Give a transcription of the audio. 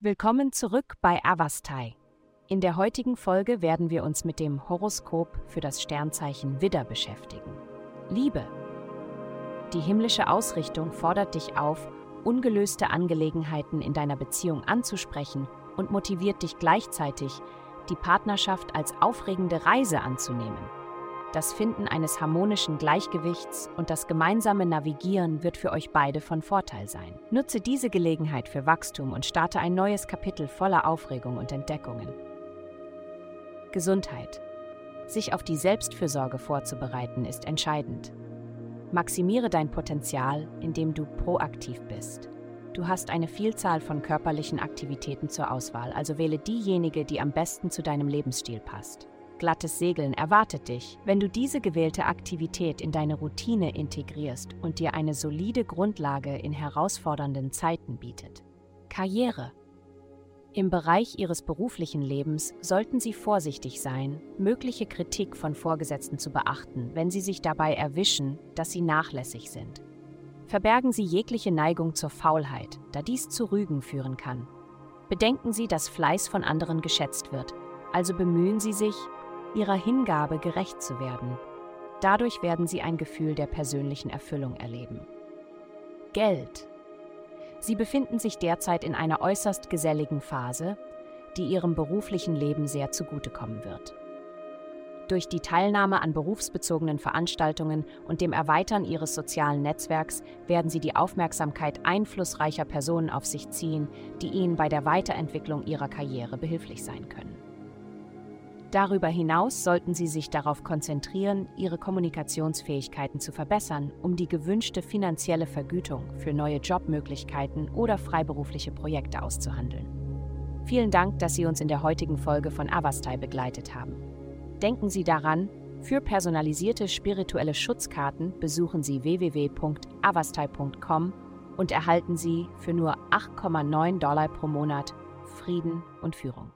Willkommen zurück bei Avastai. In der heutigen Folge werden wir uns mit dem Horoskop für das Sternzeichen Widder beschäftigen. Liebe. Die himmlische Ausrichtung fordert dich auf, ungelöste Angelegenheiten in deiner Beziehung anzusprechen und motiviert dich gleichzeitig, die Partnerschaft als aufregende Reise anzunehmen. Das Finden eines harmonischen Gleichgewichts und das gemeinsame Navigieren wird für euch beide von Vorteil sein. Nutze diese Gelegenheit für Wachstum und starte ein neues Kapitel voller Aufregung und Entdeckungen. Gesundheit. Sich auf die Selbstfürsorge vorzubereiten ist entscheidend. Maximiere dein Potenzial, indem du proaktiv bist. Du hast eine Vielzahl von körperlichen Aktivitäten zur Auswahl, also wähle diejenige, die am besten zu deinem Lebensstil passt glattes Segeln erwartet dich, wenn du diese gewählte Aktivität in deine Routine integrierst und dir eine solide Grundlage in herausfordernden Zeiten bietet. Karriere. Im Bereich ihres beruflichen Lebens sollten Sie vorsichtig sein, mögliche Kritik von Vorgesetzten zu beachten, wenn Sie sich dabei erwischen, dass Sie nachlässig sind. Verbergen Sie jegliche Neigung zur Faulheit, da dies zu Rügen führen kann. Bedenken Sie, dass Fleiß von anderen geschätzt wird, also bemühen Sie sich, ihrer Hingabe gerecht zu werden. Dadurch werden sie ein Gefühl der persönlichen Erfüllung erleben. Geld. Sie befinden sich derzeit in einer äußerst geselligen Phase, die ihrem beruflichen Leben sehr zugutekommen wird. Durch die Teilnahme an berufsbezogenen Veranstaltungen und dem Erweitern ihres sozialen Netzwerks werden sie die Aufmerksamkeit einflussreicher Personen auf sich ziehen, die ihnen bei der Weiterentwicklung ihrer Karriere behilflich sein können. Darüber hinaus sollten Sie sich darauf konzentrieren, Ihre Kommunikationsfähigkeiten zu verbessern, um die gewünschte finanzielle Vergütung für neue Jobmöglichkeiten oder freiberufliche Projekte auszuhandeln. Vielen Dank, dass Sie uns in der heutigen Folge von Avastai begleitet haben. Denken Sie daran, für personalisierte spirituelle Schutzkarten besuchen Sie www.avastai.com und erhalten Sie für nur 8,9 Dollar pro Monat Frieden und Führung.